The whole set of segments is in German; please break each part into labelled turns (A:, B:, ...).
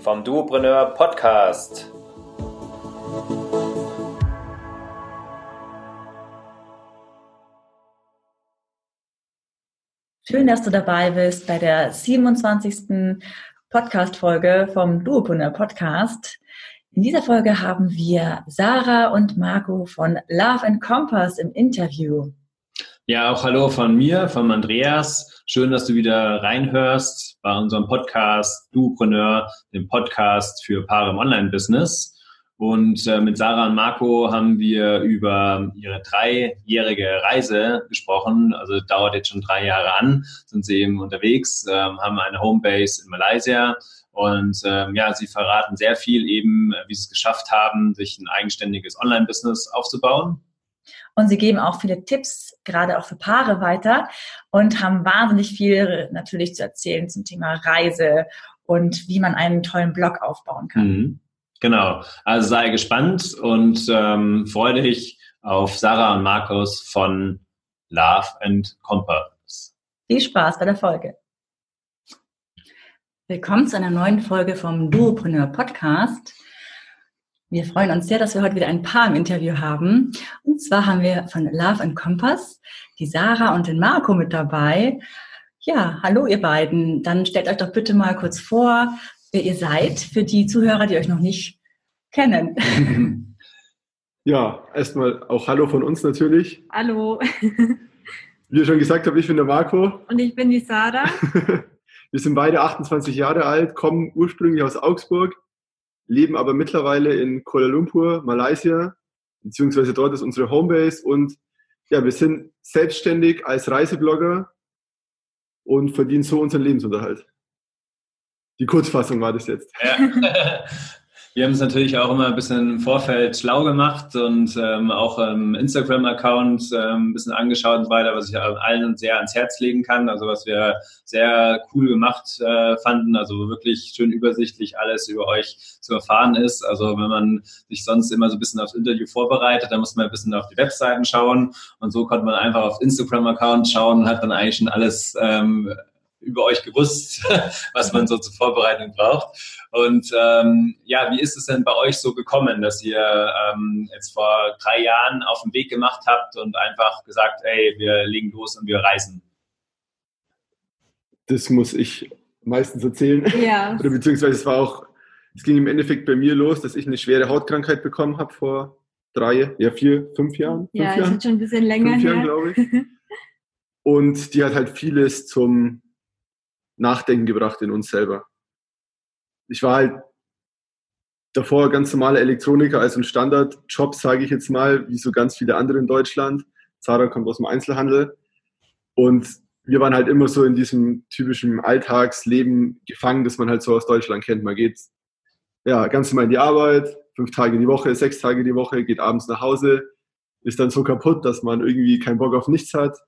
A: vom Duopreneur Podcast.
B: Schön, dass du dabei bist bei der 27. Podcast-Folge vom Duopreneur Podcast. In dieser Folge haben wir Sarah und Marco von Love and Compass im Interview.
C: Ja, auch hallo von mir, von Andreas. Schön, dass du wieder reinhörst bei unserem Podcast Duopreneur, dem Podcast für Paare im Online-Business. Und äh, mit Sarah und Marco haben wir über ihre dreijährige Reise gesprochen. Also dauert jetzt schon drei Jahre an, sind sie eben unterwegs, äh, haben eine Homebase in Malaysia. Und ähm, ja, sie verraten sehr viel eben, wie sie es geschafft haben, sich ein eigenständiges Online-Business aufzubauen.
B: Und sie geben auch viele Tipps, gerade auch für Paare weiter und haben wahnsinnig viel natürlich zu erzählen zum Thema Reise und wie man einen tollen Blog aufbauen kann.
C: Mhm. Genau. Also sei gespannt und ähm, freue dich auf Sarah und Markus von Love and Compass.
B: Viel Spaß bei der Folge. Willkommen zu einer neuen Folge vom Duopreneur Podcast. Wir freuen uns sehr, dass wir heute wieder ein Paar im Interview haben. Und zwar haben wir von Love and Compass die Sarah und den Marco mit dabei. Ja, hallo ihr beiden. Dann stellt euch doch bitte mal kurz vor, wer ihr seid, für die Zuhörer, die euch noch nicht kennen.
D: Ja, erstmal auch Hallo von uns natürlich.
E: Hallo.
D: Wie ihr schon gesagt habt, ich bin der Marco.
E: Und ich bin die Sarah.
D: Wir sind beide 28 Jahre alt, kommen ursprünglich aus Augsburg, leben aber mittlerweile in Kuala Lumpur, Malaysia, beziehungsweise dort ist unsere Homebase und ja, wir sind selbstständig als Reiseblogger und verdienen so unseren Lebensunterhalt. Die Kurzfassung war das jetzt.
C: Ja. Wir haben es natürlich auch immer ein bisschen im Vorfeld schlau gemacht und ähm, auch im Instagram-Account ähm, ein bisschen angeschaut und weiter, was ich allen sehr ans Herz legen kann. Also was wir sehr cool gemacht äh, fanden, also wirklich schön übersichtlich alles über euch zu erfahren ist. Also wenn man sich sonst immer so ein bisschen aufs Interview vorbereitet, dann muss man ein bisschen auf die Webseiten schauen und so konnte man einfach auf Instagram-Account schauen und hat dann eigentlich schon alles ähm, über euch gewusst, was man so zur Vorbereitung braucht. Und ähm, ja, wie ist es denn bei euch so gekommen, dass ihr ähm, jetzt vor drei Jahren auf den Weg gemacht habt und einfach gesagt, ey, wir legen los und wir reisen?
D: Das muss ich meistens erzählen.
E: Ja.
D: Oder beziehungsweise es war auch, es ging im Endeffekt bei mir los, dass ich eine schwere Hautkrankheit bekommen habe vor drei, ja vier, fünf Jahren. Fünf
E: Ja,
D: Jahren?
E: ist schon ein bisschen länger
D: fünf Jahren, glaube ich. Und die hat halt vieles zum Nachdenken gebracht in uns selber. Ich war halt davor ganz normaler Elektroniker, also ein Standardjob, sage ich jetzt mal, wie so ganz viele andere in Deutschland. Zara kommt aus dem Einzelhandel. Und wir waren halt immer so in diesem typischen Alltagsleben gefangen, das man halt so aus Deutschland kennt. Man geht ja ganz normal in die Arbeit, fünf Tage die Woche, sechs Tage die Woche, geht abends nach Hause, ist dann so kaputt, dass man irgendwie keinen Bock auf nichts hat.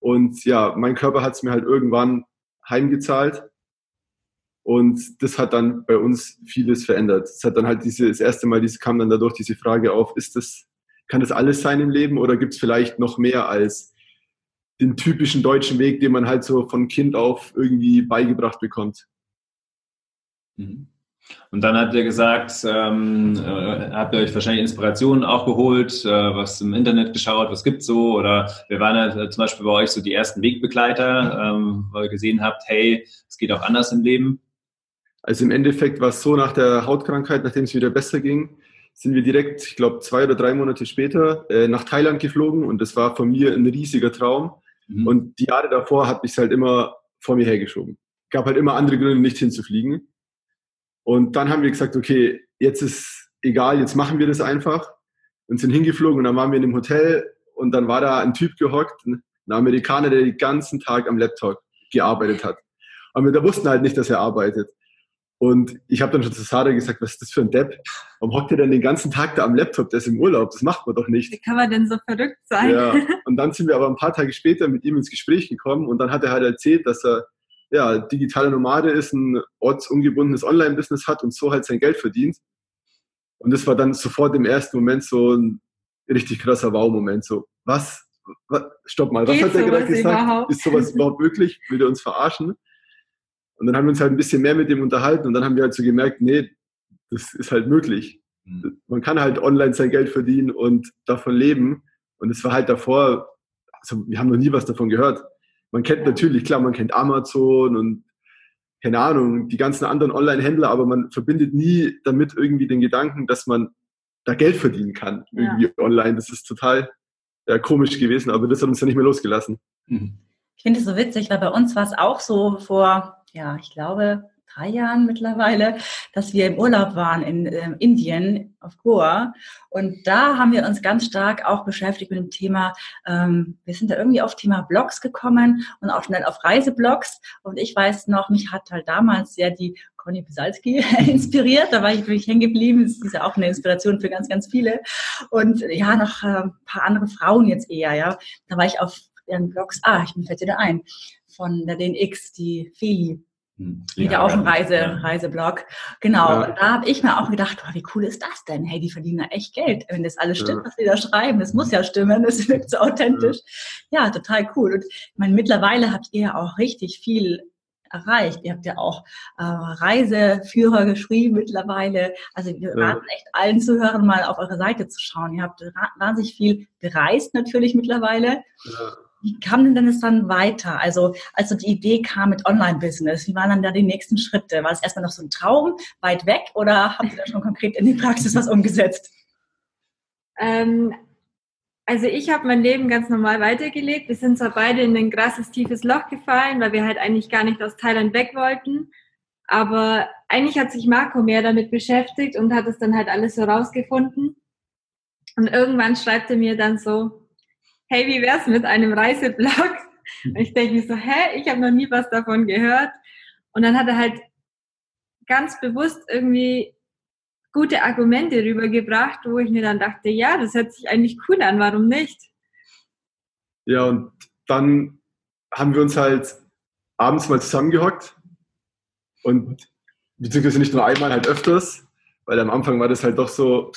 D: Und ja, mein Körper hat es mir halt irgendwann heimgezahlt. Und das hat dann bei uns vieles verändert. Es hat dann halt diese, das erste Mal, diese, kam dann dadurch diese Frage auf, ist das, kann das alles sein im Leben oder gibt es vielleicht noch mehr als den typischen deutschen Weg, den man halt so von Kind auf irgendwie beigebracht bekommt?
C: Mhm. Und dann habt ihr gesagt, ähm, äh, habt ihr euch wahrscheinlich Inspirationen auch geholt, äh, was im Internet geschaut, was gibt's so? Oder wir waren ja zum Beispiel bei euch so die ersten Wegbegleiter, ähm, weil ihr gesehen habt, hey, es geht auch anders im Leben.
D: Also im Endeffekt war es so, nach der Hautkrankheit, nachdem es wieder besser ging, sind wir direkt, ich glaube, zwei oder drei Monate später äh, nach Thailand geflogen und das war von mir ein riesiger Traum.
C: Mhm.
D: Und die Jahre davor hat mich halt immer vor mir hergeschoben. Gab halt immer andere Gründe, nicht hinzufliegen. Und dann haben wir gesagt, okay, jetzt ist egal, jetzt machen wir das einfach. Und sind hingeflogen und dann waren wir in einem Hotel und dann war da ein Typ gehockt, ein Amerikaner, der den ganzen Tag am Laptop gearbeitet hat. Aber wir da wussten halt nicht, dass er arbeitet. Und ich habe dann schon zu Sarah gesagt, was ist das für ein Depp? Warum hockt ihr denn den ganzen Tag da am Laptop? Der ist im Urlaub. Das macht man doch nicht.
B: Wie kann man denn so verrückt sein?
D: Ja. Und dann sind wir aber ein paar Tage später mit ihm ins Gespräch gekommen und dann hat er halt erzählt, dass er ja, digitaler Nomade ist, ein ortsungebundenes Online-Business hat und so halt sein Geld verdient. Und das war dann sofort im ersten Moment so ein richtig krasser Wow-Moment. So, was? was? Stopp mal, was
B: Geht
D: hat der gerade gesagt?
B: überhaupt?
D: Ist sowas überhaupt möglich? Will der uns verarschen? Und dann haben wir uns halt ein bisschen mehr mit dem unterhalten und dann haben wir halt so gemerkt, nee, das ist halt möglich.
C: Mhm.
D: Man kann halt online sein Geld verdienen und davon leben. Und es war halt davor, also wir haben noch nie was davon gehört. Man kennt natürlich, klar, man kennt Amazon und keine Ahnung, die ganzen anderen Online-Händler, aber man verbindet nie damit irgendwie den Gedanken, dass man da Geld verdienen kann,
B: Ja.
D: irgendwie online. Das ist total ja, komisch gewesen, aber das hat uns ja nicht mehr losgelassen.
C: Mhm.
B: Ich finde es so witzig, weil bei uns war es auch so vor, ja, ich glaube, drei Jahren mittlerweile, dass wir im Urlaub waren in ähm, Indien, auf Goa. Und da haben wir uns ganz stark auch beschäftigt mit dem Thema, ähm, wir sind da irgendwie auf Thema Blogs gekommen und auch schnell auf Reiseblogs. Und ich weiß noch, mich hat halt damals sehr die Conny Pisalski inspiriert. Da war ich wirklich hängen geblieben. Das ist ja auch eine Inspiration für ganz, ganz viele. Und ja, noch äh, ein paar andere Frauen jetzt eher, ja. Da war ich auf ihren Blogs, ah, ich bin fällt wieder ein, von der DNX, die Feli, Wieder auch ein Reise,
C: Ja.
B: Reiseblog. Genau,
D: Ja.
B: da habe ich mir auch gedacht, oh, wie cool ist das denn? Hey, die verdienen ja echt Geld. Wenn das alles stimmt,
D: Ja.
B: was die da schreiben, das muss ja stimmen, das wirkt so authentisch. Ja, total cool. Und ich meine, mittlerweile habt ihr ja auch richtig viel erreicht. Ihr habt ja auch äh, Reiseführer geschrieben mittlerweile. Also wir
D: Ja.
B: raten echt allen Zuhörern mal auf eure Seite zu schauen. Ihr habt wahnsinnig viel bereist natürlich mittlerweile. Wie kam denn das dann weiter? Also, als so die Idee kam mit Online-Business, wie waren dann da die nächsten Schritte? War es erstmal noch so ein Traum, weit weg, oder habt ihr da schon konkret in die Praxis was umgesetzt?
E: Ähm, also ich habe mein Leben ganz normal weitergelebt. Wir sind zwar beide in ein krasses, tiefes Loch gefallen, weil wir halt eigentlich gar nicht aus Thailand weg wollten. Aber eigentlich hat sich Marco mehr damit beschäftigt und hat es dann halt alles so rausgefunden. Und irgendwann schreibt er mir dann so, hey, wie wär's mit einem Reiseblog? Und ich denke mir so, hä, ich habe noch nie was davon gehört. Und dann hat er halt ganz bewusst irgendwie gute Argumente rübergebracht, wo ich mir dann dachte, ja, das hört sich eigentlich cool an, warum nicht?
D: Ja, und dann haben wir uns halt abends mal zusammengehockt und beziehungsweise nicht nur einmal, halt öfters, weil am Anfang war das halt doch so,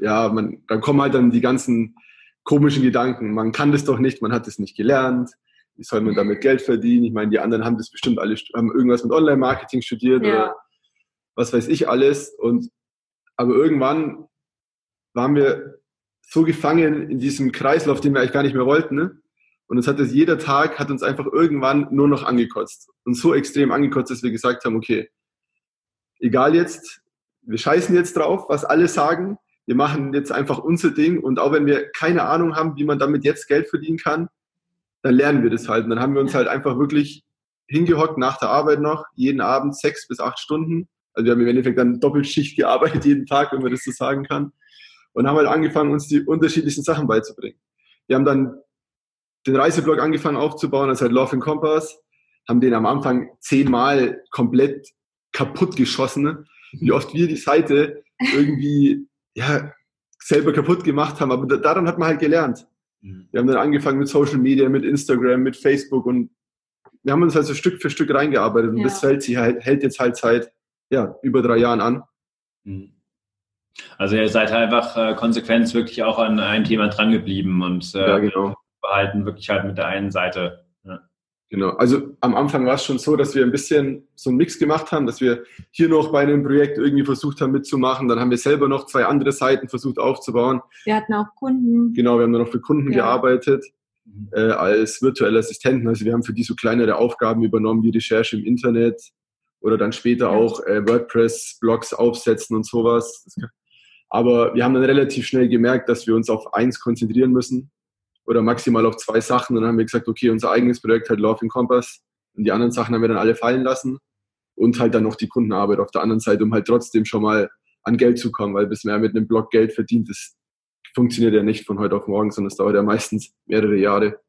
D: ja, man, dann kommen halt dann die ganzen komischen Gedanken. Man kann das doch nicht, man hat das nicht gelernt. Wie soll man damit Geld verdienen? Ich meine, die anderen haben das bestimmt alle, haben irgendwas mit Online-Marketing studiert
E: Ja.
D: oder was weiß ich alles. Und aber irgendwann waren wir so gefangen in diesem Kreislauf, den wir eigentlich gar nicht mehr wollten. Ne? Und uns hat das jeder Tag, hat uns einfach irgendwann nur noch angekotzt. Und so extrem angekotzt, dass wir gesagt haben, okay, egal jetzt, wir scheißen jetzt drauf, was alle sagen. Wir machen jetzt einfach unser Ding. Und auch wenn wir keine Ahnung haben, wie man damit jetzt Geld verdienen kann, dann lernen wir das halt. Und dann haben wir uns halt einfach wirklich hingehockt nach der Arbeit noch, jeden Abend sechs bis acht Stunden. Also wir haben im Endeffekt dann Doppelschicht gearbeitet jeden Tag, wenn man das so sagen kann. Und haben halt angefangen, uns die unterschiedlichsten Sachen beizubringen. Wir haben dann den Reiseblog angefangen aufzubauen, das ist halt Love and Compass, haben den am Anfang zehnmal komplett kaputt geschossen, ne? wie oft wir die Seite irgendwie ja, selber kaputt gemacht haben, aber da, daran hat man halt gelernt.
C: Mhm.
D: Wir haben dann angefangen mit Social Media, mit Instagram, mit Facebook und wir haben uns halt so Stück für Stück reingearbeitet und
E: Ja.
D: das hält, sie halt, hält jetzt halt seit ja, über drei Jahren an.
C: Mhm. Also ihr seid einfach äh, konsequent wirklich auch an ein Thema drangeblieben und äh,
D: Ja, genau.
C: behalten wirklich halt mit der einen Seite.
D: Genau. Also am Anfang war es schon so, dass wir ein bisschen so einen Mix gemacht haben, dass wir hier noch bei einem Projekt irgendwie versucht haben mitzumachen. Dann haben wir selber noch zwei andere Seiten versucht aufzubauen.
E: Wir hatten auch Kunden.
D: Genau, wir haben dann noch für Kunden
E: Ja.
D: gearbeitet
C: Mhm.
D: äh, als virtuelle Assistenten. Also wir haben für die so kleinere Aufgaben übernommen, wie Recherche im Internet oder dann später
E: Ja.
D: auch äh, WordPress-Blogs aufsetzen und sowas. Aber wir haben dann relativ schnell gemerkt, dass wir uns auf eins konzentrieren müssen oder maximal auf zwei Sachen. Und dann haben wir gesagt, okay, unser eigenes Projekt halt Love in Compass und die anderen Sachen haben wir dann alle fallen lassen und halt dann noch die Kundenarbeit auf der anderen Seite, um halt trotzdem schon mal an Geld zu kommen, weil bis man mit einem Blog Geld verdient, das funktioniert ja nicht von heute auf morgen, sondern es dauert ja meistens mehrere Jahre.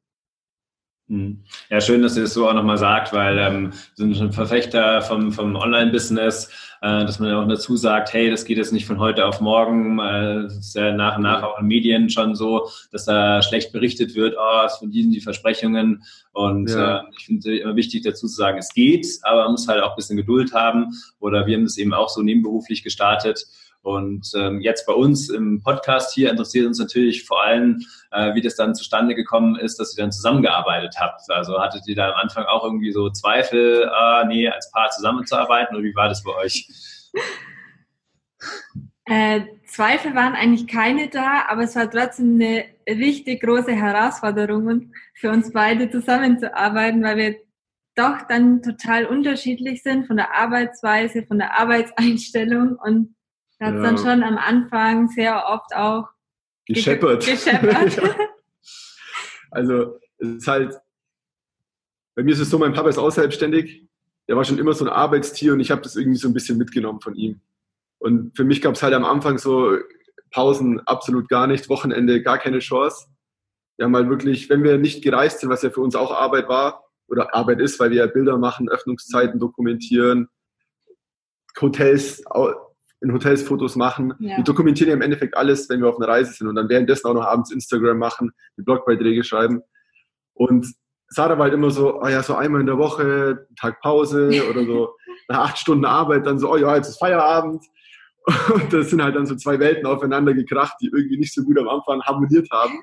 C: Mhm. Ja, schön, dass ihr das so auch nochmal sagt, weil ähm, wir sind schon Verfechter vom, vom Online-Business. Äh, dass man auch dazu sagt, hey, das geht jetzt nicht von heute auf morgen. Äh, das ist ja nach und nach auch in Medien schon so, dass da schlecht berichtet wird, oh, es verdienen die Versprechungen. Und ja. äh, ich finde immer wichtig dazu zu sagen, es geht, aber man muss halt auch ein bisschen Geduld haben. Oder wir haben das eben auch so nebenberuflich gestartet. Und ähm, jetzt bei uns im Podcast hier interessiert uns natürlich vor allem, äh, wie das dann zustande gekommen ist, dass ihr dann zusammengearbeitet habt. Also hattet ihr da am Anfang auch irgendwie so Zweifel, ah, nee, als Paar zusammenzuarbeiten oder wie war das bei euch?
E: Äh, Zweifel waren eigentlich keine da, aber es war trotzdem eine richtig große Herausforderung für uns beide zusammenzuarbeiten, weil wir doch dann total unterschiedlich sind von der Arbeitsweise, von der Arbeitseinstellung und da hat ja. dann schon am Anfang sehr oft auch
D: gescheppert. gescheppert. ja. Also es ist halt, bei mir ist es so, mein Papa ist auch selbstständig. Der war schon immer so ein Arbeitstier und ich habe das irgendwie so ein bisschen mitgenommen von ihm. Und für mich gab es halt am Anfang so Pausen absolut gar nicht, Wochenende gar keine Chance. Wir haben halt wirklich, wenn wir nicht gereist sind, was ja für uns auch Arbeit war oder Arbeit ist, weil wir ja Bilder machen, Öffnungszeiten dokumentieren, Hotels in Hotels Fotos machen. Ja. Wir dokumentieren ja im Endeffekt alles, wenn wir auf einer Reise sind und dann währenddessen auch noch abends Instagram machen, die Blogbeiträge schreiben. Und Sarah war halt immer so, oh ja, so einmal in der Woche, Tag Pause oder so nach acht Stunden Arbeit, dann so, oh ja, jetzt ist Feierabend. Und das sind halt dann so zwei Welten aufeinander gekracht, die irgendwie nicht so gut am Anfang harmoniert haben.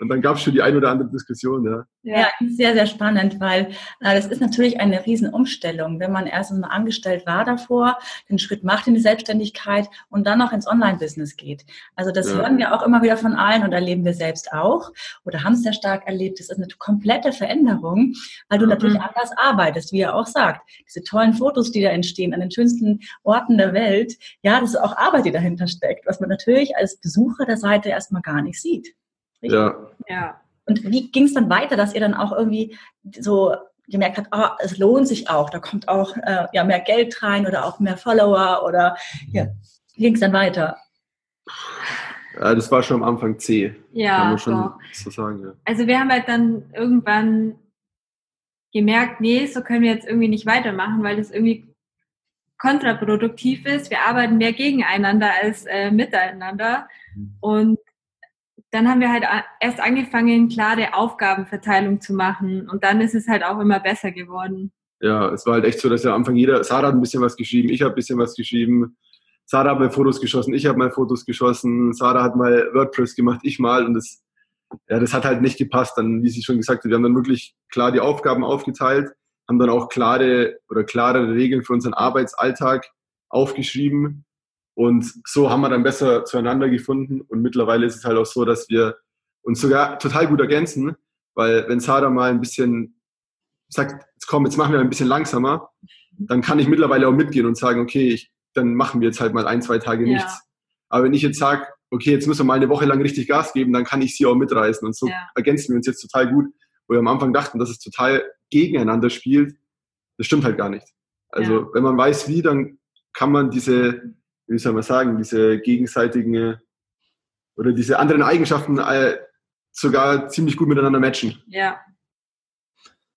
D: Und dann gab es schon die ein oder andere Diskussion, ja.
B: Ja, sehr, sehr spannend, weil äh, das ist natürlich eine Riesenumstellung, wenn man erst mal angestellt war davor, den Schritt macht in die Selbstständigkeit und dann noch ins Online-Business geht. Also das ja. hören wir auch immer wieder von allen und erleben wir selbst auch oder haben es sehr stark erlebt. Das ist eine komplette Veränderung, weil du mhm. natürlich anders arbeitest, wie er auch sagt. Diese tollen Fotos, die da entstehen an den schönsten Orten der Welt, ja, das ist auch Arbeit, die dahinter steckt, was man natürlich als Besucher der Seite erstmal gar nicht sieht.
D: Richtig? Ja.
B: ja. Und wie ging es dann weiter, dass ihr dann auch irgendwie so gemerkt habt, oh, es lohnt sich auch, da kommt auch äh, ja, mehr Geld rein oder auch mehr Follower oder ja, wie ging es dann weiter?
D: Ja, das war schon am Anfang C.
E: Ja,
D: kann man schon so sagen, ja.
E: Also wir haben halt dann irgendwann gemerkt, nee, so können wir jetzt irgendwie nicht weitermachen, weil das irgendwie kontraproduktiv ist. Wir arbeiten mehr gegeneinander als äh, miteinander. Mhm. Und dann haben wir halt erst angefangen, klare Aufgabenverteilung zu machen. Und dann ist es halt auch immer besser geworden.
D: Ja, es war halt echt so, dass ja am Anfang jeder, Sarah hat ein bisschen was geschrieben, ich habe ein bisschen was geschrieben. Sarah hat mal Fotos geschossen, ich habe mal Fotos geschossen. Sarah hat mal WordPress gemacht, ich mal. Und das, ja, das hat halt nicht gepasst. Dann, wie sie schon gesagt hat, wir haben dann wirklich klar die Aufgaben aufgeteilt, haben dann auch klare oder klarere Regeln für unseren Arbeitsalltag aufgeschrieben und so haben wir dann besser zueinander gefunden. Und mittlerweile ist es halt auch so, dass wir uns sogar total gut ergänzen, weil wenn Sarah mal ein bisschen sagt, jetzt komm, jetzt machen wir ein bisschen langsamer, dann kann ich mittlerweile auch mitgehen und sagen, okay, ich, dann machen wir jetzt halt mal ein, zwei Tage ja. nichts. Aber wenn ich jetzt sage, okay, jetzt müssen wir mal eine Woche lang richtig Gas geben, dann kann ich sie auch mitreißen. Und so ja. ergänzen wir uns jetzt total gut, wo wir am Anfang dachten, dass es total gegeneinander spielt. Das stimmt halt gar nicht. Also ja. wenn man weiß, wie, dann kann man diese wie soll man sagen, diese gegenseitigen oder diese anderen Eigenschaften äh, sogar ziemlich gut miteinander matchen.
E: Ja.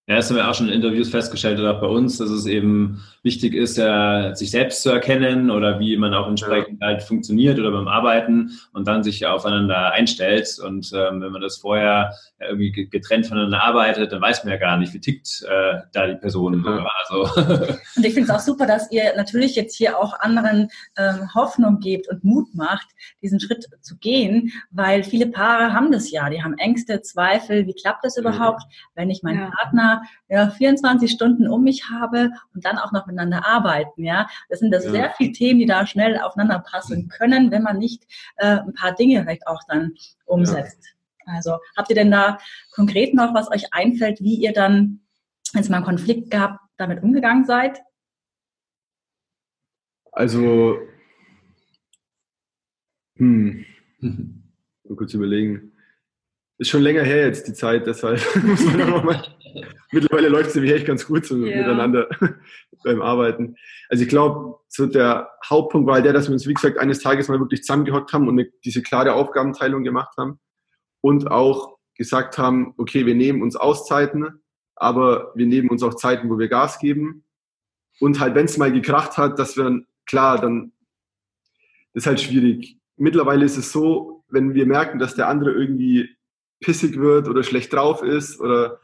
C: Ja, das haben wir auch schon in Interviews festgestellt oder auch bei uns, dass es eben wichtig ist, ja, sich selbst zu erkennen oder wie man auch entsprechend ja. halt funktioniert oder beim Arbeiten und dann sich aufeinander einstellt. Und ähm, wenn man das vorher ja, irgendwie getrennt voneinander arbeitet, dann weiß man ja gar nicht, wie tickt äh, da die Person. Ja. Also.
B: Und ich finde es auch super, dass ihr natürlich jetzt hier auch anderen ähm, Hoffnung gebt und Mut macht, diesen Schritt zu gehen, weil viele Paare haben das ja, die haben Ängste, Zweifel, wie klappt das überhaupt, wenn ich meinen Partner ja, 24 Stunden um mich habe und dann auch noch miteinander arbeiten. Ja, das sind das ja. sehr viele Themen, die da schnell aufeinander passen können, wenn man nicht äh, ein paar Dinge vielleicht auch dann umsetzt. Ja. Also habt ihr denn da konkret noch, was euch einfällt, wie ihr dann, wenn es mal einen Konflikt gab, damit umgegangen seid?
D: Also, hm, mal kurz überlegen. Ist schon länger her jetzt die Zeit, deshalb muss man noch mal mittlerweile läuft es nämlich echt ganz gut so ja. miteinander beim Arbeiten. Also ich glaube, so der Hauptpunkt war der, dass wir uns, wie gesagt, eines Tages mal wirklich zusammengehockt haben und eine, diese klare Aufgabenteilung gemacht haben und auch gesagt haben, okay, wir nehmen uns Auszeiten, aber wir nehmen uns auch Zeiten, wo wir Gas geben Und halt, wenn es mal gekracht hat, dass wir dann, klar, dann ist halt schwierig. Mittlerweile ist es so, wenn wir merken, dass der andere irgendwie pissig wird oder schlecht drauf ist oder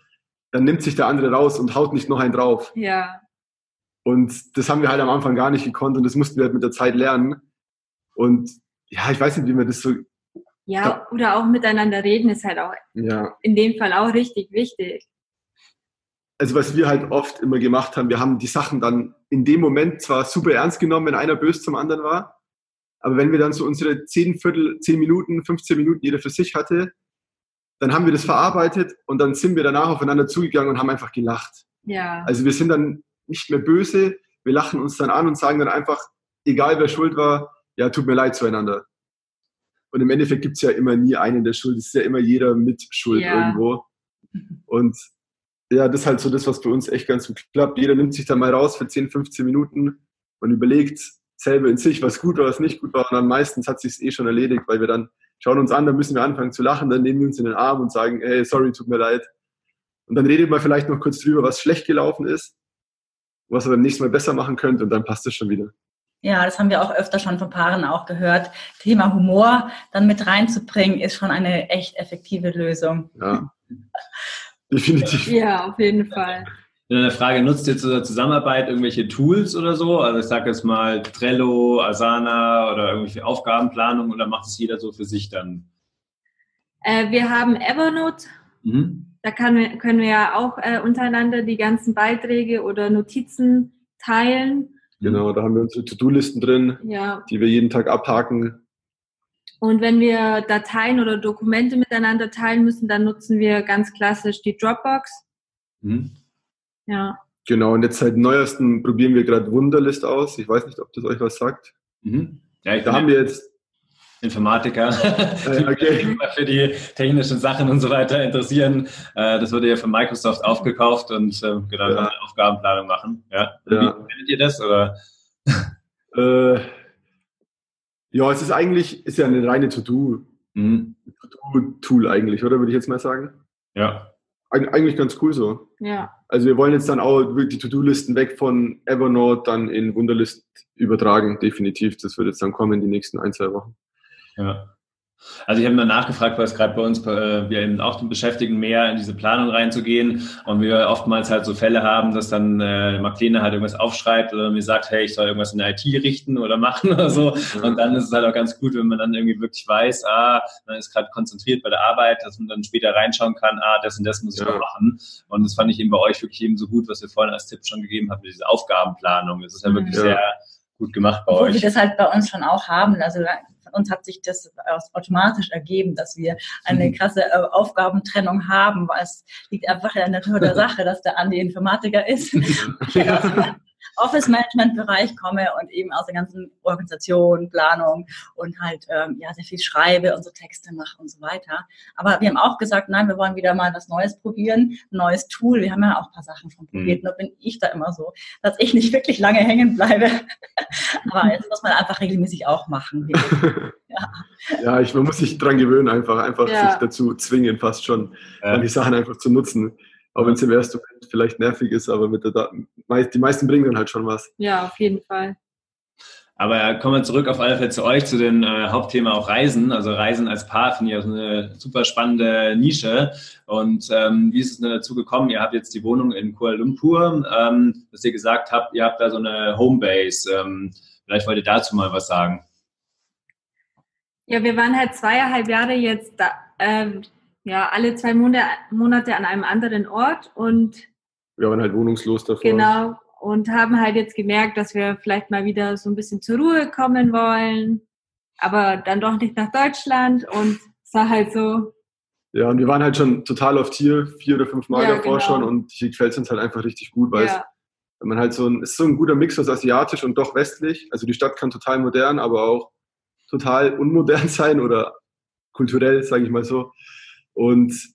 D: dann nimmt sich der andere raus und haut nicht noch einen drauf.
E: Ja.
D: Und das haben wir halt am Anfang gar nicht gekonnt und das mussten wir halt mit der Zeit lernen. Und ja, ich weiß nicht, wie man das so.
E: Ja, oder auch miteinander reden ist halt auch
D: Ja,
E: in dem Fall auch richtig wichtig.
D: also was wir halt oft immer gemacht haben, wir haben die Sachen dann in dem Moment zwar super ernst genommen, wenn einer böse zum anderen war, aber wenn wir dann so unsere 10 Viertel, 10 Minuten, 15 Minuten jeder für sich hatte, dann haben wir das verarbeitet und dann sind wir danach aufeinander zugegangen und haben einfach gelacht.
E: Ja.
D: Also wir sind dann nicht mehr böse, wir lachen uns dann an und sagen dann einfach, egal wer schuld war, ja, tut mir leid zueinander. Und im Endeffekt gibt's ja immer nie einen, der schuld ist, es ist ja immer jeder mit Schuld
E: Ja.
D: irgendwo. Und ja, das ist halt so das, was bei uns echt ganz gut klappt. Jeder nimmt sich dann mal raus für 10, 15 Minuten und überlegt selber in sich, was gut war, was nicht gut war. Und dann meistens hat sich's eh schon erledigt, weil wir dann schauen uns an, dann müssen wir anfangen zu lachen, dann nehmen wir uns in den Arm und sagen, hey, sorry, tut mir leid. Und dann redet man vielleicht noch kurz drüber, was schlecht gelaufen ist, was ihr beim nächsten Mal besser machen könnt und dann passt es schon wieder.
B: Ja, das haben wir auch öfter schon von Paaren auch gehört. Thema Humor dann mit reinzubringen, ist schon eine echt effektive Lösung.
D: Ja. Definitiv.
E: Ja, auf jeden Fall.
C: Eine Frage, nutzt ihr zur Zusammenarbeit irgendwelche Tools oder so? Also ich sage jetzt mal Trello, Asana oder irgendwelche Aufgabenplanung oder macht es jeder so für sich dann?
E: Äh, wir haben Evernote.
C: Mhm.
E: Da kann, können wir ja auch äh, untereinander die ganzen Beiträge oder Notizen teilen.
D: Genau, da haben wir unsere To-Do-Listen drin,
E: Ja.
D: die wir jeden Tag abhaken.
E: Und wenn wir Dateien oder Dokumente miteinander teilen müssen, dann nutzen wir ganz klassisch die Dropbox.
C: Mhm.
E: Ja.
D: Genau, und jetzt seit neuesten probieren wir gerade Wunderlist aus. Ich weiß nicht, ob das euch was sagt.
C: Mhm. Ja, ich
D: Da haben wir jetzt,
C: Informatiker, die
D: okay.
C: sich immer für die technischen Sachen und so weiter interessieren. Äh, Das wurde ja von Microsoft aufgekauft und äh, genau,
D: Ja.
C: Aufgabenplanung machen. Ja.
D: Ja.
C: Wie findet ihr das? Oder?
D: äh, ja, es ist eigentlich, ist ja eine reine To-Do,
C: Mhm.
D: To-Do-Tool eigentlich, oder würde ich jetzt mal sagen?
C: Ja.
D: Eig eigentlich ganz cool so.
E: Ja.
D: Also wir wollen jetzt dann auch wirklich die To-Do-Listen weg von Evernote dann in Wunderlist übertragen, definitiv. Das wird jetzt dann kommen in die nächsten ein, zwei Wochen.
C: Ja. Also ich habe mal nachgefragt, weil es gerade bei uns, äh, wir eben auch beschäftigen, mehr in diese Planung reinzugehen und wir oftmals halt so Fälle haben, dass dann äh, Marlene halt irgendwas aufschreibt oder mir sagt, hey, ich soll irgendwas in der IT richten oder machen oder so. Und dann ist es halt auch ganz gut, wenn man dann irgendwie wirklich weiß, ah, man ist gerade konzentriert bei der Arbeit, dass man dann später reinschauen kann, ah, das und das muss ich
D: Ja.
C: noch machen. Und das fand ich eben bei euch wirklich eben so gut, was ihr vorhin als Tipp schon gegeben habt, mit dieser Aufgabenplanung. Das ist ja wirklich
D: Ja.
C: sehr gut gemacht bei
B: Obwohl wir
C: euch.
B: das halt bei uns schon auch haben. Also uns hat sich das automatisch ergeben, dass wir eine
C: Mhm.
B: krasse äh, Aufgabentrennung haben, weil es liegt einfach in der Natur der Sache, dass der Andi Informatiker ist. Dem Office-Management-Bereich komme und eben aus der ganzen Organisation, Planung und halt ähm, ja sehr viel schreibe und so Texte mache und so weiter. Aber wir haben auch gesagt, nein, wir wollen wieder mal was Neues probieren, ein neues Tool. Wir haben ja auch ein paar Sachen schon probiert. Nur bin ich da immer so, dass ich nicht wirklich lange hängen bleibe. Aber das muss man einfach regelmäßig auch machen.
D: Ja, ich, man muss sich dran gewöhnen, einfach, einfach
E: Ja.
D: sich dazu zwingen, fast schon,
C: Ja.
D: die Sachen einfach zu nutzen. Auch wenn es im ersten Moment vielleicht nervig ist, aber mit der Da- meist- die meisten bringen dann halt schon was.
E: Ja, auf jeden Fall.
C: Aber kommen wir zurück auf alle Fälle zu euch, zu dem äh, Hauptthema auch Reisen. Also Reisen als Paar finde ich auch eine super spannende Nische. Und ähm, wie ist es denn dazu gekommen? Ihr habt jetzt die Wohnung in Kuala Lumpur, ähm, dass ihr gesagt habt, ihr habt da so eine Homebase. Ähm, vielleicht wollt ihr dazu mal was sagen.
E: Ja, wir waren halt zweieinhalb Jahre jetzt da, ähm, ja, alle zwei Monate, an einem anderen Ort und
D: Wir waren halt wohnungslos davor.
E: genau und haben halt jetzt gemerkt, dass wir vielleicht mal wieder so ein bisschen zur Ruhe kommen wollen, aber dann doch nicht nach Deutschland und es war halt so,
D: Ja, und wir waren halt schon total oft hier, vier oder fünf Mal
E: Ja,
D: davor
E: genau.
D: schon und hier gefällt es uns halt einfach richtig gut, weil es,
E: ja,
D: wenn man halt so ein, es ist so ein guter Mix aus asiatisch und doch westlich. Also die Stadt kann total modern, aber auch total unmodern sein oder kulturell, sage ich mal so. Und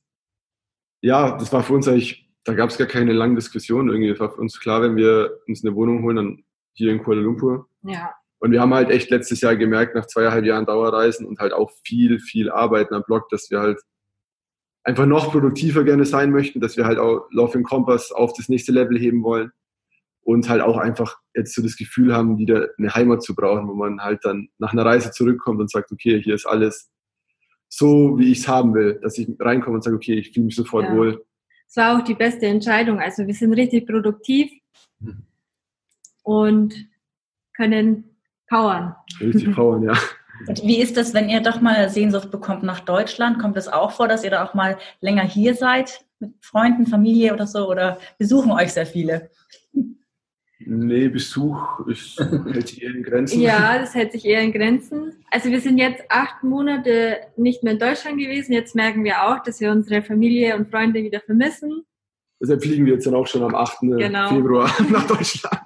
D: ja, das war für uns eigentlich, da gab es gar keine langen Diskussionen irgendwie. Es war für uns klar, wenn wir uns eine Wohnung holen, dann hier in Kuala Lumpur.
E: ja,
D: Und wir haben halt echt letztes Jahr gemerkt, nach zweieinhalb Jahren Dauerreisen und halt auch viel, viel Arbeiten am Blog, dass wir halt einfach noch produktiver gerne sein möchten, dass wir halt auch Lauf im Kompass auf das nächste Level heben wollen. und halt auch einfach jetzt so das Gefühl haben, wieder eine Heimat zu brauchen, wo man halt dann nach einer Reise zurückkommt und sagt, okay, hier ist alles so, wie ich es haben will, dass ich reinkomme und sage, okay, ich fühle mich sofort
E: Ja.
D: wohl.
E: Es war auch die beste Entscheidung. Also wir sind richtig produktiv und können powern.
D: Richtig powern, ja.
B: Und wie ist das, wenn ihr doch mal Sehnsucht bekommt nach Deutschland? Kommt es auch vor, dass ihr da auch mal länger hier seid? Mit Freunden, Familie oder so? Oder besuchen euch sehr viele?
D: Nee, Besuch ist, hält sich eher in Grenzen.
E: Ja, das hält sich eher in Grenzen. Also wir sind jetzt acht Monate nicht mehr in Deutschland gewesen. Jetzt merken wir auch, dass wir unsere Familie und Freunde wieder vermissen.
D: Deshalb fliegen wir jetzt dann auch schon am 8.
E: Genau.
D: Februar nach Deutschland.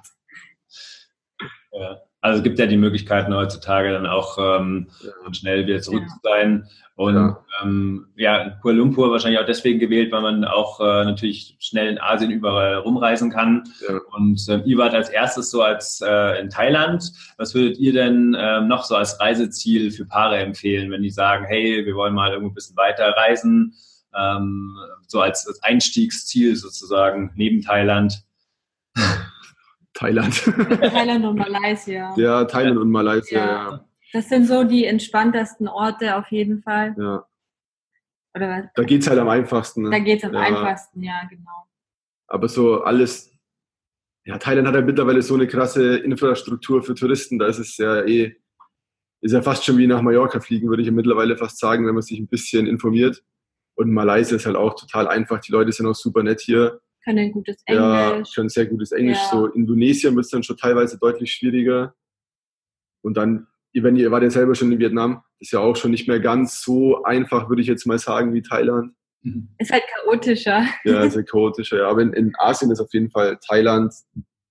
C: Ja. Also es gibt ja die Möglichkeiten heutzutage dann auch ähm,
D: Ja.
C: schnell wieder zurück
E: Ja.
C: zu sein. Und
D: Ja.
C: ähm, ja, Kuala Lumpur wahrscheinlich auch deswegen gewählt, weil man auch äh, natürlich schnell in Asien überall rumreisen kann.
D: Ja.
C: Und ähm, ihr wart als erstes so als äh, in Thailand. Was würdet ihr denn ähm, noch so als Reiseziel für Paare empfehlen, wenn die sagen, hey, wir wollen mal irgendwo ein bisschen weiter reisen, ähm, so als, als Einstiegsziel sozusagen neben Thailand?
D: Thailand.
E: Thailand und Malaysia.
D: ja, Thailand und Malaysia,
E: Ja.
D: ja.
E: Das sind so die entspanntesten Orte auf jeden Fall.
D: ja.
E: Oder
D: Da geht's halt am einfachsten. Ne?
E: da geht's am
D: Ja.
E: einfachsten, ja, genau.
D: Aber so alles, ja, Thailand hat ja mittlerweile so eine krasse Infrastruktur für Touristen, da ist es ja eh, ist ja fast schon wie nach Mallorca fliegen, würde ich ja mittlerweile fast sagen, wenn man sich ein bisschen informiert. Und Malaysia ist halt auch total einfach, die Leute sind auch super nett hier.
E: Können gutes
D: Ja,
E: Englisch.
D: können sehr gutes Englisch.
E: Ja.
D: So Indonesien wird es dann schon teilweise deutlich schwieriger. Und dann, ihr- wenn ihr wart ja selber schon in Vietnam, ist ja auch schon nicht mehr ganz so einfach, würde ich jetzt mal sagen, wie Thailand.
E: Ist halt chaotischer.
D: Ja, sehr chaotisch. Ja. Aber in, in Asien ist auf jeden Fall Thailand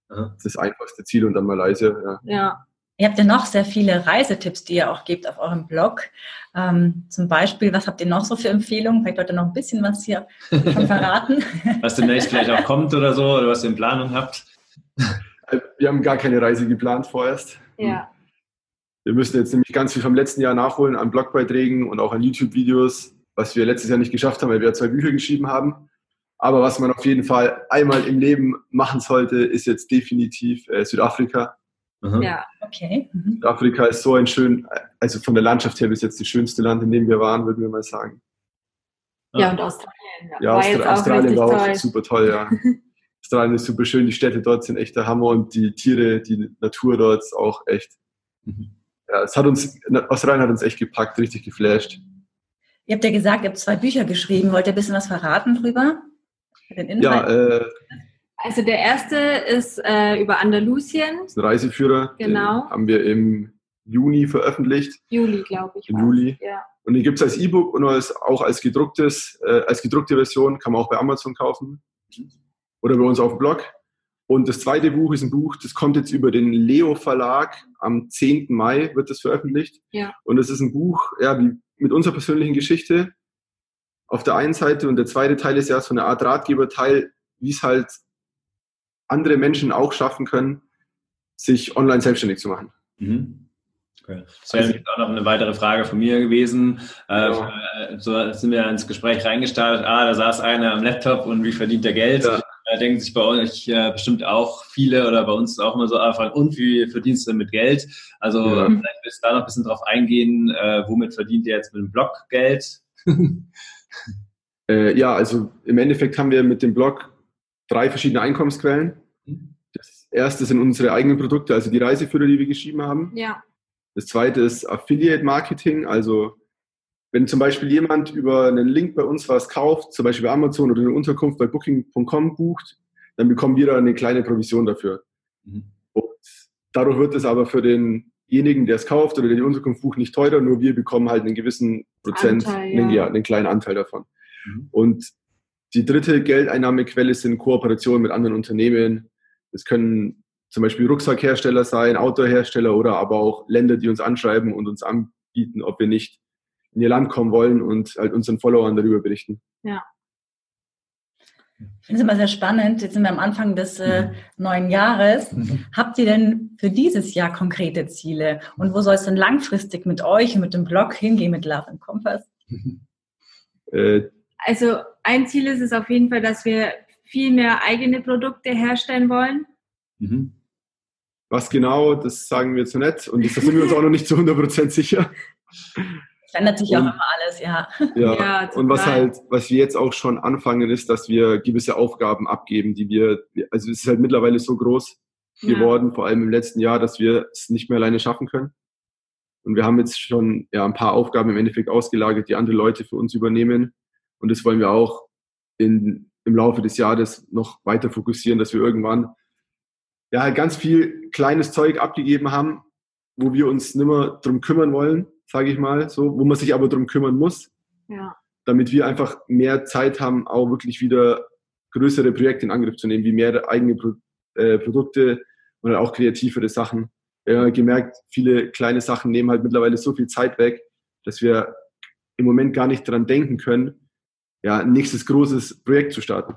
C: Aha.
D: das einfachste Ziel und dann Malaysia. Ja.
E: Ja.
B: Ihr habt ja noch sehr viele Reisetipps, die ihr auch gebt auf eurem Blog. Ähm, zum Beispiel, was habt ihr noch so für Empfehlungen? Vielleicht wollt ihr noch ein bisschen was hier schon verraten.
C: Was demnächst vielleicht auch kommt oder so, oder was ihr in Planung habt?
D: Wir haben gar keine Reise geplant vorerst.
E: Ja.
D: Wir müssen jetzt nämlich ganz viel vom letzten Jahr nachholen an Blogbeiträgen und auch an YouTube-Videos, was wir letztes Jahr nicht geschafft haben, weil wir ja zwei Bücher geschrieben haben. Aber was man auf jeden Fall einmal im Leben machen sollte, ist jetzt definitiv äh, Südafrika.
C: Aha.
E: Ja.
B: Okay. Mhm.
D: Südafrika ist so ein schön, also von der Landschaft her bis jetzt das schönste Land, in dem wir waren, würden wir mal sagen.
E: Ja, und Australien.
D: Ja,
E: war
D: Austra Australien war auch
E: toll.
D: super toll, ja. Australien ist super schön, die Städte dort sind echt der Hammer und die Tiere, die Natur dort ist auch echt.
C: Mhm.
D: Ja, es hat uns, Australien hat uns echt gepackt, richtig geflasht.
B: Ihr habt ja gesagt, ihr habt zwei Bücher geschrieben. Wollt ihr ein bisschen was verraten drüber?
D: Ja, äh,
E: Also der erste ist äh, über Andalusien.
D: das ist ein Reiseführer.
E: Genau.
D: Den haben wir im Juni veröffentlicht.
E: Juli, glaube ich.
D: Im. Juli.
E: Ja.
D: Und den gibt es als E-Book und als, auch als gedrucktes, äh, als gedruckte Version, kann man auch bei Amazon kaufen. Oder bei uns auf dem Blog. Und das zweite Buch ist ein Buch, das kommt jetzt über den Leo Verlag. Am 10. Mai wird das veröffentlicht.
E: Ja.
D: Und es ist ein Buch, ja, wie mit unserer persönlichen Geschichte auf der einen Seite und der zweite Teil ist ja so eine Art Ratgeberteil, wie es halt andere Menschen auch schaffen können, sich online selbstständig zu machen.
C: Mhm. Okay. Das wäre nämlich auch noch eine weitere Frage von mir gewesen. Äh,
D: Ja.
C: So sind wir ins Gespräch reingestartet. Ah, da saß einer am Laptop und wie verdient er Geld?
D: Ja.
C: Da denken sich bei euch äh, bestimmt auch viele oder bei uns auch immer so anfangen, und wie verdienst du mit Geld? Also
D: Ja.
C: vielleicht willst du da noch ein bisschen drauf eingehen, äh, womit verdient ihr jetzt mit dem Blog Geld?
D: Äh, ja, also im Endeffekt haben wir mit dem Blog drei verschiedene Einkommensquellen. Das erste sind unsere eigenen Produkte, also die Reiseführer, die wir geschrieben haben.
E: ja.
D: Das zweite ist Affiliate Marketing, also wenn zum Beispiel jemand über einen Link bei uns was kauft, zum Beispiel bei Amazon oder eine Unterkunft bei Booking.com bucht, dann bekommen wir da eine kleine Provision dafür.
C: Mhm.
D: Und dadurch wird es aber für denjenigen, der es kauft oder der die Unterkunft bucht, nicht teurer, nur wir bekommen halt einen gewissen Prozent,
E: Anteil,
D: einen,
E: ja.
D: ja, einen kleinen Anteil davon.
C: Mhm.
D: Und die dritte Geldeinnahmequelle sind Kooperationen mit anderen Unternehmen. Das können zum Beispiel Rucksackhersteller sein, Outdoor-Hersteller oder aber auch Länder, die uns anschreiben und uns anbieten, ob wir nicht in ihr Land kommen wollen und halt unseren Followern darüber berichten.
B: Ich finde es immer sehr spannend. Jetzt sind wir am Anfang des äh, neuen Jahres. Habt ihr denn für dieses Jahr konkrete Ziele? Und wo soll es denn langfristig mit euch und mit dem Blog hingehen, mit Love and Compass?
D: Äh,
E: Also ein Ziel ist es auf jeden Fall, dass wir viel mehr eigene Produkte herstellen wollen.
D: Mhm. Was genau, das sagen wir jetzt noch nicht und da sind wir uns auch noch nicht zu 100% sicher.
B: Es ändert sich und, auch immer alles, ja.
D: Ja, ja und was halt, was wir jetzt auch schon anfangen, ist, dass wir gewisse Aufgaben abgeben, die wir, also es ist halt mittlerweile so groß geworden, ja. vor allem im letzten Jahr, dass wir es nicht mehr alleine schaffen können. Und wir haben jetzt schon ja, ein paar Aufgaben im Endeffekt ausgelagert, die andere Leute für uns übernehmen. Und das wollen wir auch in, im Laufe des Jahres noch weiter fokussieren, dass wir irgendwann ja, ganz viel kleines Zeug abgegeben haben, wo wir uns nicht mehr drum kümmern wollen, sage ich mal, so, wo man sich aber drum kümmern muss, ja. damit wir einfach mehr Zeit haben, auch wirklich wieder größere Projekte in Angriff zu nehmen, wie mehr eigene Pro äh, Produkte und auch kreativere Sachen. Wir haben gemerkt, viele kleine Sachen nehmen halt mittlerweile so viel Zeit weg, dass wir im Moment gar nicht dran denken können, ja, ein nächstes großes Projekt zu starten.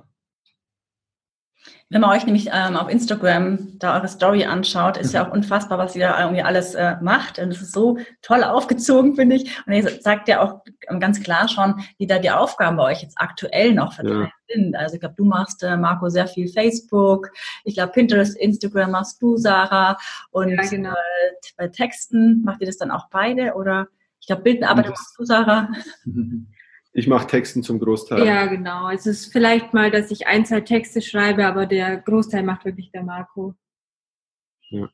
B: Wenn man euch nämlich ähm, auf Instagram da eure Story anschaut, ist ja auch unfassbar, was ihr da irgendwie alles äh, macht. Und es ist so toll aufgezogen, finde ich. Und ihr sagt ja auch ganz klar schon, wie da die Aufgaben bei euch jetzt aktuell noch verteilt ja. sind. Also ich glaube, du machst, äh, Marco, sehr viel Facebook. Ich glaube, Pinterest, Instagram machst du, Sarah. Und ja, genau. äh, bei Texten macht ihr das dann auch beide? Oder ich glaube, Bildenarbeit machst du, Sarah.
D: Ich mache Texten zum Großteil.
E: Ja, genau. Es ist vielleicht mal, dass ich ein, zwei Texte schreibe, aber der Großteil macht wirklich der Marco.
B: Ja.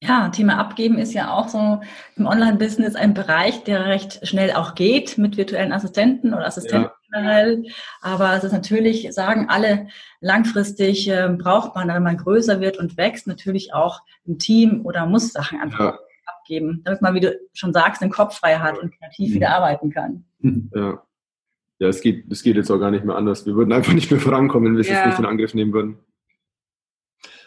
B: Ja, Thema Abgeben ist ja auch so im Online-Business ein Bereich, der recht schnell auch geht mit virtuellen Assistenten oder Assistenten ja. generell. Aber es ist natürlich, sagen alle, langfristig äh, braucht man, wenn man größer wird und wächst, natürlich auch ein Team oder muss Sachen einfach ja. abgeben, damit man, wie du schon sagst, den Kopf frei hat und kreativ mhm. wieder arbeiten kann.
D: Ja ja, es geht, es geht jetzt auch gar nicht mehr anders. Wir würden einfach nicht mehr vorankommen, wenn wir es ja. jetzt nicht in Angriff nehmen würden.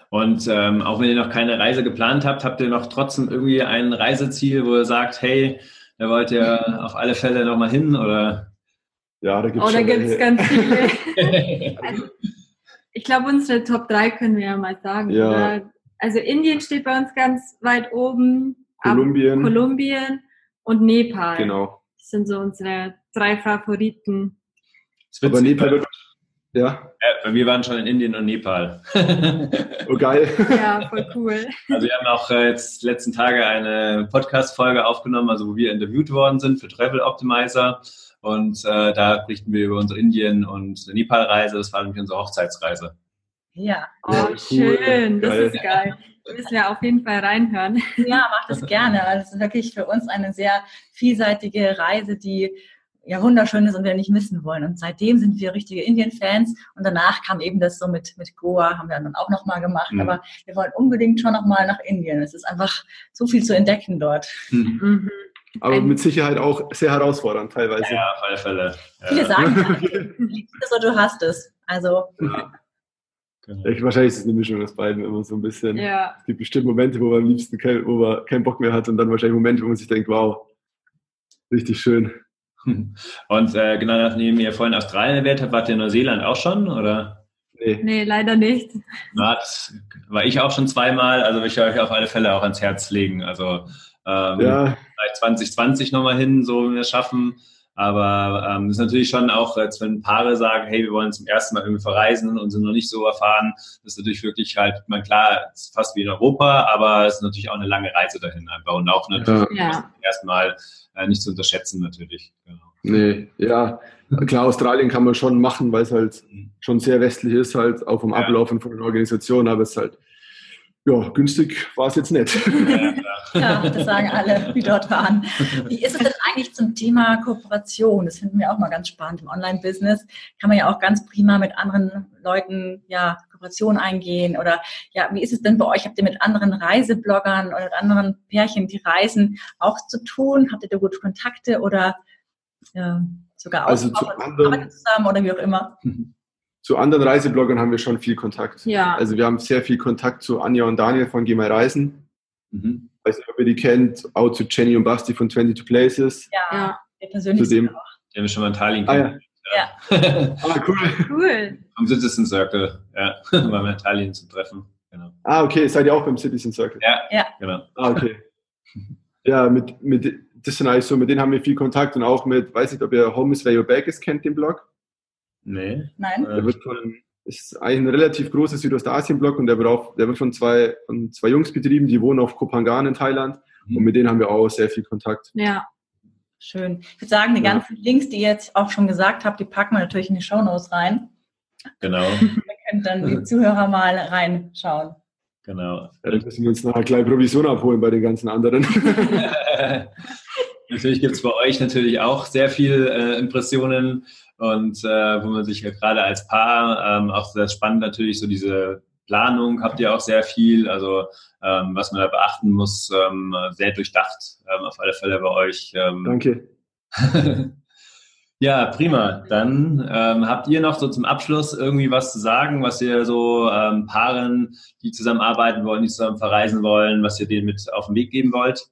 C: Und ähm, auch wenn ihr noch keine Reise geplant habt, habt ihr noch trotzdem irgendwie ein Reiseziel, wo ihr sagt, hey, da wollt ihr auf alle Fälle nochmal hin oder?
E: Ja, da gibt es oh, da ganz viele. also, ich glaube, unsere Top 3 können wir ja mal sagen. Ja. Also Indien steht bei uns ganz weit oben.
D: Kolumbien.
E: Kolumbien und Nepal.
D: Genau.
E: Das sind so unsere drei Favoriten.
D: Aber Nepal wird.
C: Ja. ja. Bei mir waren schon in Indien und Nepal.
D: oh, geil.
E: Ja, voll cool.
C: Also, wir haben auch äh, jetzt letzten Tage eine Podcast-Folge aufgenommen, also wo wir interviewt worden sind für Travel Optimizer. Und äh, da berichten wir über unsere Indien- und Nepal-Reise. Das war nämlich unsere Hochzeitsreise.
E: Ja, oh, ja, cool. schön. Das ist geil. müssen wir auf jeden Fall reinhören.
B: Ja, macht das gerne. Also es ist wirklich für uns eine sehr vielseitige Reise, die ja wunderschön ist und wir nicht missen wollen. Und seitdem sind wir richtige Indien-Fans und danach kam eben das so mit, mit Goa, haben wir dann auch nochmal gemacht. Mhm. Aber wir wollen unbedingt schon nochmal nach Indien. Es ist einfach so viel zu entdecken dort.
D: Mhm. Mhm. Aber mit Sicherheit auch sehr herausfordernd teilweise.
C: Ja, auf alle Fälle.
B: Viele sagen, das du hast es. Also.
D: Ja. Genau. Ja, wahrscheinlich ist es eine Mischung aus beiden immer so ein bisschen. Ja. Es gibt bestimmt Momente, wo man am liebsten kein, wo man keinen Bock mehr hat und dann wahrscheinlich Momente, wo man sich denkt, wow, richtig schön.
C: Und äh, genau nachdem ihr vorhin Australien erwähnt habt, wart ihr in Neuseeland auch schon, oder?
E: Nee, nee leider nicht.
C: Na, das war ich auch schon zweimal, also ich euch auf alle Fälle auch ans Herz legen. Also ähm, ja. vielleicht 2020 nochmal hin, so wenn wir es schaffen. Aber ähm, ist natürlich schon auch, als wenn Paare sagen, hey, wir wollen zum ersten Mal irgendwie verreisen und sind noch nicht so erfahren, das ist natürlich wirklich halt, man klar, fast wie in Europa, aber es ist natürlich auch eine lange Reise dahin einfach und auch natürlich ja. erstmal äh, nicht zu unterschätzen natürlich.
D: Genau. Nee, ja, klar, Australien kann man schon machen, weil es halt mhm. schon sehr westlich ist, halt auch vom Ablauf und von der Organisation, aber es ist halt ja, günstig war es jetzt nicht.
B: Ja, das sagen alle, die dort waren. Wie ist es denn eigentlich zum Thema Kooperation? Das finden wir auch mal ganz spannend. Im Online-Business kann man ja auch ganz prima mit anderen Leuten ja, Kooperation eingehen. Oder ja, wie ist es denn bei euch? Habt ihr mit anderen Reisebloggern oder mit anderen Pärchen, die reisen, auch zu tun? Habt ihr da gute Kontakte oder ja, sogar
D: also zu anderen,
B: zusammen oder wie auch immer?
D: zu anderen Reisebloggern haben wir schon viel Kontakt. Ja. Also wir haben sehr viel Kontakt zu Anja und Daniel von Geh mal Reisen. Mhm. Weiß nicht, ob ihr die kennt, auch zu Jenny und Basti von 22 Places.
B: Ja, ja. der persönlich.
C: Zu dem, die haben wir schon mal in Tallinn ah,
B: ja. ja.
D: ah, cool.
E: Cool.
C: Vom Citizen Circle, ja. Waren wir in Tallinn zu treffen. Genau.
D: Ah, okay. Seid ihr auch beim Citizen Circle?
C: Ja, ja. genau.
D: Ah, okay. Ja, mit, mit, das sind eigentlich so, mit denen haben wir viel Kontakt und auch mit, weiß nicht, ob ihr Home is Where Your Bag is kennt, den Blog.
C: Nee.
B: Nein.
D: Der wird von ist ein relativ großes Südostasien-Block und der wird, auch, der wird von, zwei, von zwei Jungs betrieben, die wohnen auf Kopangan in Thailand mhm. und mit denen haben wir auch sehr viel Kontakt.
B: Ja. Schön. Ich würde sagen, die ganzen Links, die ihr jetzt auch schon gesagt habt, die packen wir natürlich in die Shownotes rein.
C: Genau.
B: Da können dann die Zuhörer mal reinschauen.
C: Genau.
D: Ja, dann müssen wir uns nachher gleich Provision abholen bei den ganzen anderen.
C: natürlich gibt es bei euch natürlich auch sehr viel äh, Impressionen und äh, wo man sich ja gerade als Paar ähm, auch sehr spannend natürlich so diese Planung habt ihr auch sehr viel, also ähm, was man da beachten muss, ähm, sehr durchdacht ähm, auf alle Fälle bei euch.
D: Ähm. Danke.
C: Ja, prima. Dann ähm, habt ihr noch so zum Abschluss irgendwie was zu sagen, was ihr so ähm, Paaren, die zusammenarbeiten wollen, die zusammen verreisen wollen, was ihr denen mit auf den Weg geben wollt?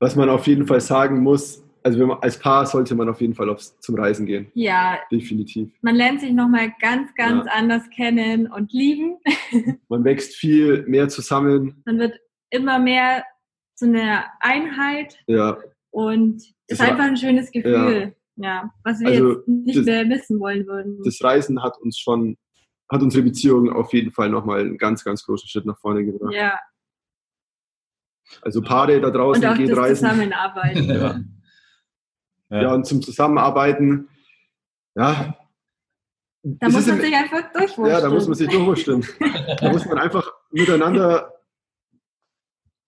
D: Was man auf jeden Fall sagen muss, also man, als Paar sollte man auf jeden Fall aufs, zum Reisen gehen.
E: Ja.
D: Definitiv.
E: Man lernt sich nochmal ganz, ganz ja. anders kennen und lieben.
D: man wächst viel mehr zusammen.
E: Man wird immer mehr zu einer Einheit.
D: Ja.
E: Und es ist einfach ein schönes Gefühl. Ja, ja was wir also jetzt nicht das, mehr missen wollen würden.
D: Das Reisen hat uns schon, hat unsere Beziehung auf jeden Fall nochmal einen ganz, ganz großen Schritt nach vorne gebracht.
E: Ja.
D: Also Paare da draußen
E: und auch
D: geht
E: das
D: reisen.
E: Zusammenarbeiten.
D: ja. Ja. ja. und zum Zusammenarbeiten, ja.
E: Da muss man im, sich einfach durchwurschteln.
D: Ja, da muss man sich durchwurschteln. da muss man einfach miteinander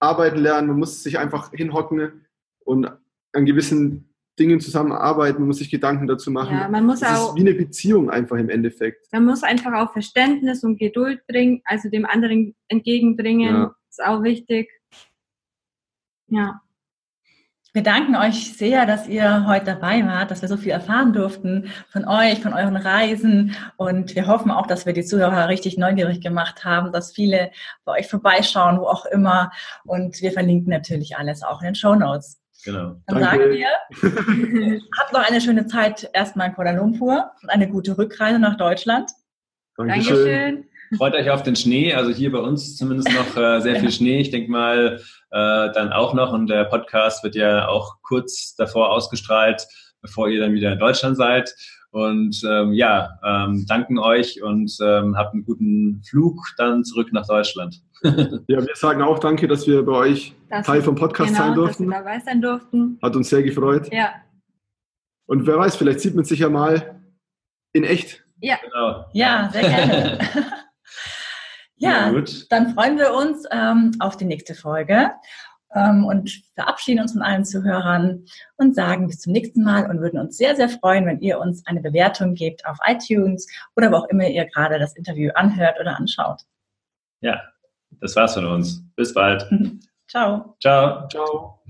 D: arbeiten lernen, man muss sich einfach hinhocken und an gewissen Dingen zusammenarbeiten, man muss sich Gedanken dazu machen.
E: Ja, man muss
D: das
E: auch,
D: ist wie eine Beziehung einfach im Endeffekt.
E: Man muss einfach auch Verständnis und Geduld bringen, also dem anderen entgegenbringen, ja. ist auch wichtig. Ja.
B: Wir danken euch sehr, dass ihr heute dabei wart, dass wir so viel erfahren durften von euch, von euren Reisen. Und wir hoffen auch, dass wir die Zuhörer richtig neugierig gemacht haben, dass viele bei euch vorbeischauen, wo auch immer. Und wir verlinken natürlich alles auch in den Show Notes.
C: Genau.
B: Dann Danke. sagen wir, habt noch eine schöne Zeit erstmal in Kuala Lumpur und eine gute Rückreise nach Deutschland.
E: Dankeschön. Dankeschön.
C: Freut euch auf den Schnee. Also hier bei uns zumindest noch äh, sehr viel Schnee. Ich denke mal äh, dann auch noch. Und der Podcast wird ja auch kurz davor ausgestrahlt, bevor ihr dann wieder in Deutschland seid. Und ähm, ja, ähm, danken euch und ähm, habt einen guten Flug dann zurück nach Deutschland.
D: ja, wir sagen auch danke, dass wir bei euch das Teil vom Podcast genau, sein durften.
E: Dass wir dabei sein durften.
D: Hat uns sehr gefreut.
E: Ja.
D: Und wer weiß, vielleicht sieht man sich ja mal in echt.
E: Ja.
B: Genau. Ja, sehr gerne. Ja, ja dann freuen wir uns ähm, auf die nächste Folge ähm, und verabschieden uns von allen Zuhörern und sagen bis zum nächsten Mal und würden uns sehr, sehr freuen, wenn ihr uns eine Bewertung gebt auf iTunes oder wo auch immer ihr gerade das Interview anhört oder anschaut.
C: Ja, das war's von uns. Bis bald.
B: Ciao.
C: Ciao.
D: Ciao.